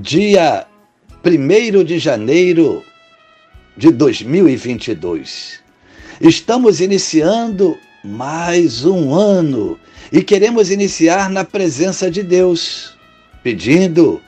dia 1 de janeiro de 2022. Estamos iniciando mais um ano e queremos iniciar na presença de Deus, pedindo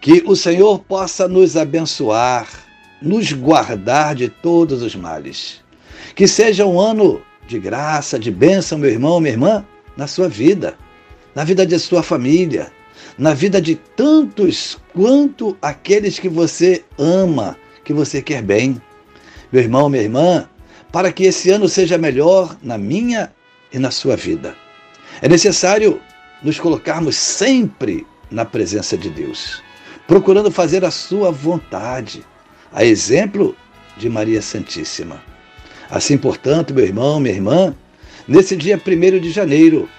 que o Senhor possa nos abençoar, nos guardar de todos os males. Que seja um ano de graça, de bênção, meu irmão, minha irmã, na sua vida, na vida de sua família, na vida de tantos quanto aqueles que você ama, que você quer bem. Meu irmão, minha irmã, para que esse ano seja melhor na minha e na sua vida. É necessário nos colocarmos sempre na presença de Deus, procurando fazer a sua vontade, a exemplo de Maria Santíssima. Assim, portanto, meu irmão, minha irmã, nesse dia 1 de janeiro,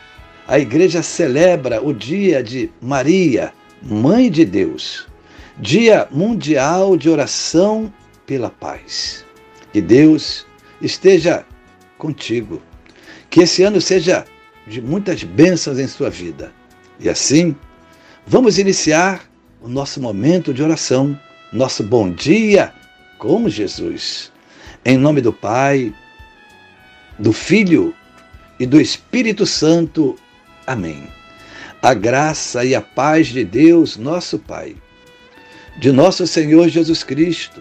a igreja celebra o dia de Maria, Mãe de Deus, Dia Mundial de Oração pela Paz. Que Deus esteja contigo. Que esse ano seja de muitas bênçãos em sua vida. E assim, vamos iniciar o nosso momento de oração, nosso bom dia com Jesus. Em nome do Pai, do Filho e do Espírito Santo. Amém. A graça e a paz de Deus, nosso Pai, de nosso Senhor Jesus Cristo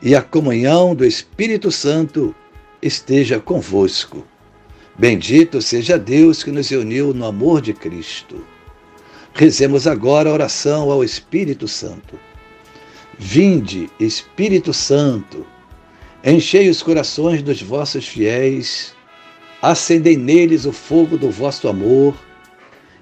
e a comunhão do Espírito Santo esteja convosco. Bendito seja Deus que nos uniu no amor de Cristo. Rezemos agora a oração ao Espírito Santo. Vinde, Espírito Santo, enchei os corações dos vossos fiéis, acendei neles o fogo do vosso amor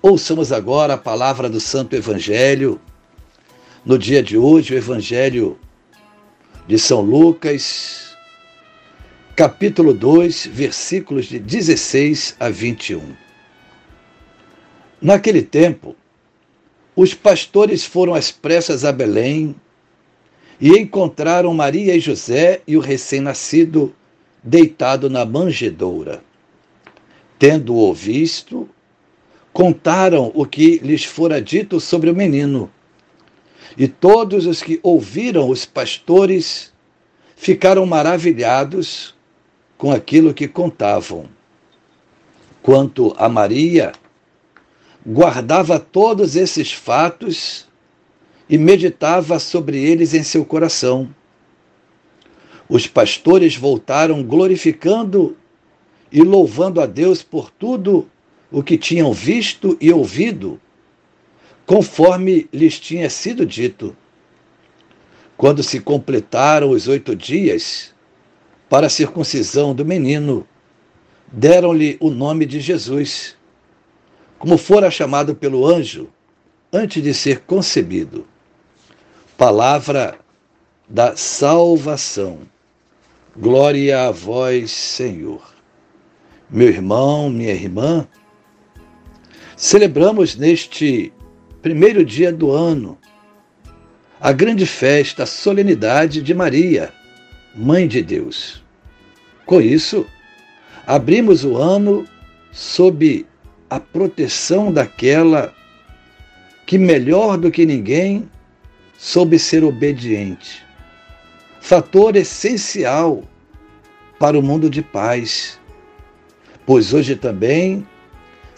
Ouçamos agora a palavra do Santo Evangelho. No dia de hoje, o Evangelho de São Lucas, capítulo 2, versículos de 16 a 21. Naquele tempo, os pastores foram às pressas a Belém e encontraram Maria e José e o recém-nascido deitado na manjedoura. Tendo-o visto, contaram o que lhes fora dito sobre o menino. E todos os que ouviram os pastores ficaram maravilhados com aquilo que contavam. Quanto a Maria, guardava todos esses fatos e meditava sobre eles em seu coração. Os pastores voltaram glorificando e louvando a Deus por tudo o que tinham visto e ouvido, conforme lhes tinha sido dito. Quando se completaram os oito dias para a circuncisão do menino, deram-lhe o nome de Jesus, como fora chamado pelo anjo antes de ser concebido. Palavra da salvação. Glória a vós, Senhor. Meu irmão, minha irmã, Celebramos neste primeiro dia do ano a grande festa, a solenidade de Maria, Mãe de Deus. Com isso, abrimos o ano sob a proteção daquela que, melhor do que ninguém, soube ser obediente. Fator essencial para o mundo de paz, pois hoje também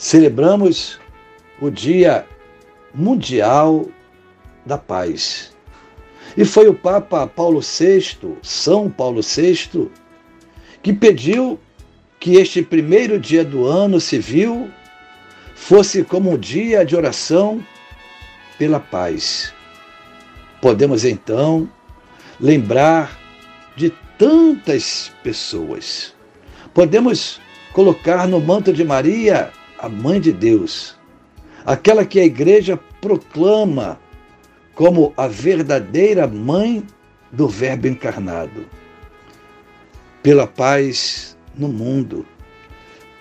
celebramos o Dia Mundial da Paz. E foi o Papa Paulo VI, São Paulo VI, que pediu que este primeiro dia do ano civil fosse como um dia de oração pela paz. Podemos então lembrar de tantas pessoas. Podemos colocar no manto de Maria a Mãe de Deus, aquela que a igreja proclama como a verdadeira mãe do Verbo encarnado. Pela paz no mundo.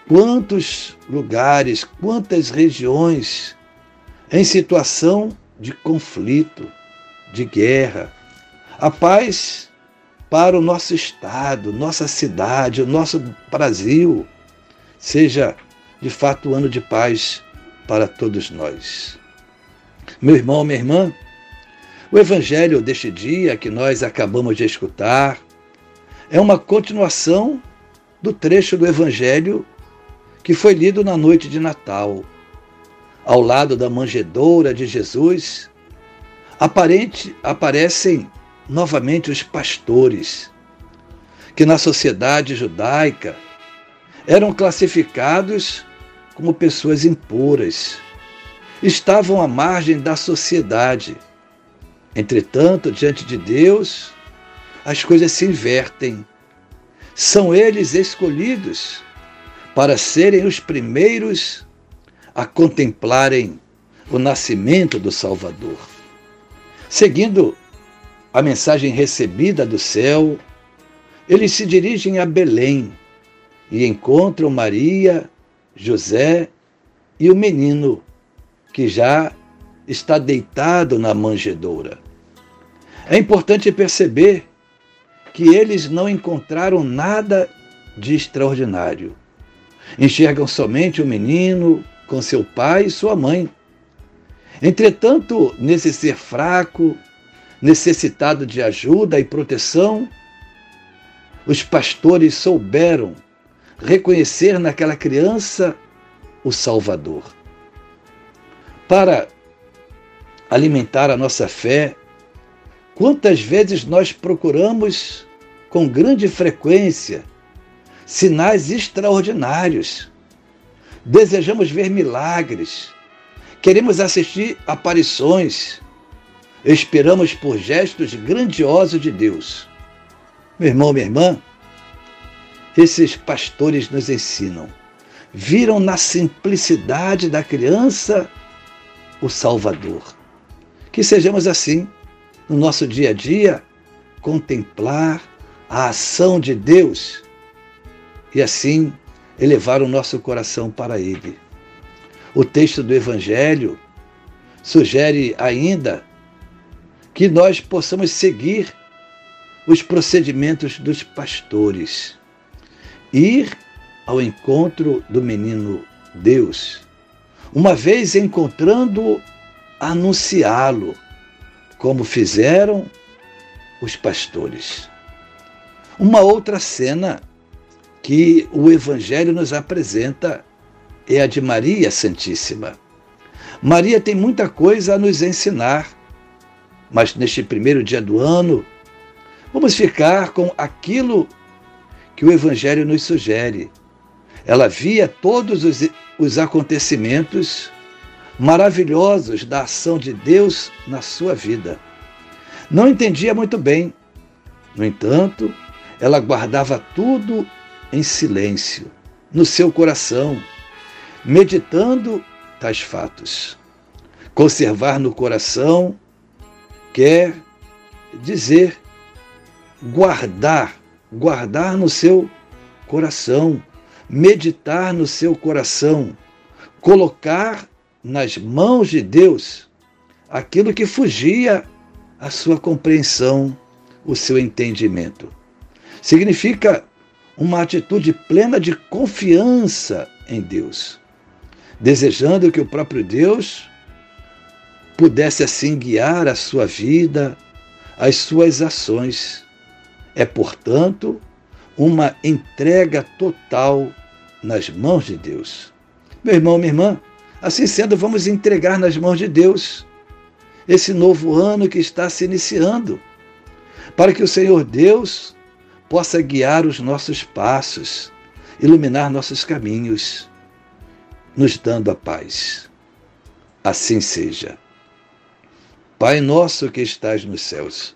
Quantos lugares, quantas regiões em situação de conflito, de guerra. A paz para o nosso estado, nossa cidade, o nosso Brasil, seja de fato um ano de paz para todos nós. Meu irmão, minha irmã, o evangelho deste dia que nós acabamos de escutar é uma continuação do trecho do evangelho que foi lido na noite de Natal. Ao lado da manjedoura de Jesus, aparente, aparecem novamente os pastores, que na sociedade judaica eram classificados como pessoas impuras, estavam à margem da sociedade Entretanto, diante de Deus, as coisas se invertem. São eles escolhidos para serem os primeiros a contemplarem o nascimento do Salvador. Seguindo a mensagem recebida do céu, eles se dirigem a Belém e encontram Maria, José e o menino, que já está deitado na manjedoura. É importante perceber que eles não encontraram nada de extraordinário. Enxergam somente o menino com seu pai e sua mãe. Entretanto, nesse ser fraco, necessitado de ajuda e proteção, os pastores souberam reconhecer naquela criança o Salvador. Para alimentar a nossa fé. Quantas vezes nós procuramos com grande frequência sinais extraordinários, desejamos ver milagres, queremos assistir aparições, esperamos por gestos grandiosos de Deus. Meu irmão, minha irmã, esses pastores nos ensinam. Viram na simplicidade da criança o Salvador. Que sejamos assim, no nosso dia a dia, contemplar a ação de Deus e assim elevar o nosso coração para Ele. O texto do Evangelho sugere ainda que nós possamos seguir os procedimentos dos pastores, ir ao encontro do menino Deus, uma vez encontrando anunciá-lo, como fizeram os pastores. Uma outra cena que o Evangelho nos apresenta é a de Maria Santíssima. Maria tem muita coisa a nos ensinar, mas neste primeiro dia do ano, vamos ficar com aquilo que o Evangelho nos sugere. Ela via todos os, os acontecimentos maravilhosos da ação de Deus na sua vida. Não entendia muito bem. No entanto, ela guardava tudo em silêncio, no seu coração, meditando tais fatos. Conservar no coração quer dizer guardar, guardar no seu coração, meditar no seu coração, colocar nas mãos de Deus aquilo que fugia à sua compreensão, o seu entendimento. Significa uma atitude plena de confiança em Deus, desejando que o próprio Deus pudesse assim guiar a sua vida, as suas ações. É, portanto, uma entrega total nas mãos de Deus. Meu irmão, minha irmã, Assim sendo, vamos entregar nas mãos de Deus esse novo ano que está se iniciando, para que o Senhor Deus possa guiar os nossos passos, iluminar nossos caminhos, nos dando a paz. Assim seja. Pai nosso que estás nos céus,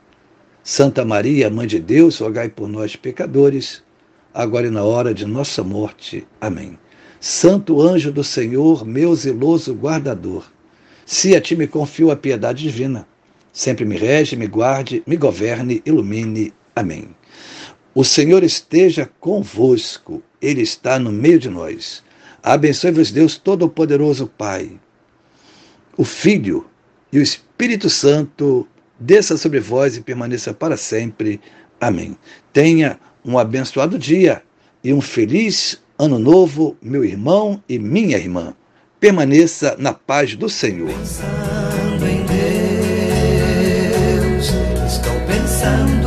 Santa Maria, Mãe de Deus, rogai por nós, pecadores, agora e na hora de nossa morte. Amém. Santo anjo do Senhor, meu zeloso guardador, se a ti me confio a piedade divina, sempre me rege, me guarde, me governe, ilumine. Amém. O Senhor esteja convosco, Ele está no meio de nós. Abençoe-vos, Deus Todo-Poderoso, Pai, o Filho e o Espírito Santo desça sobre vós e permaneça para sempre. Amém. Tenha um abençoado dia e um feliz ano novo, meu irmão e minha irmã. Permaneça na paz do Senhor. Pensando em Deus, estou pensando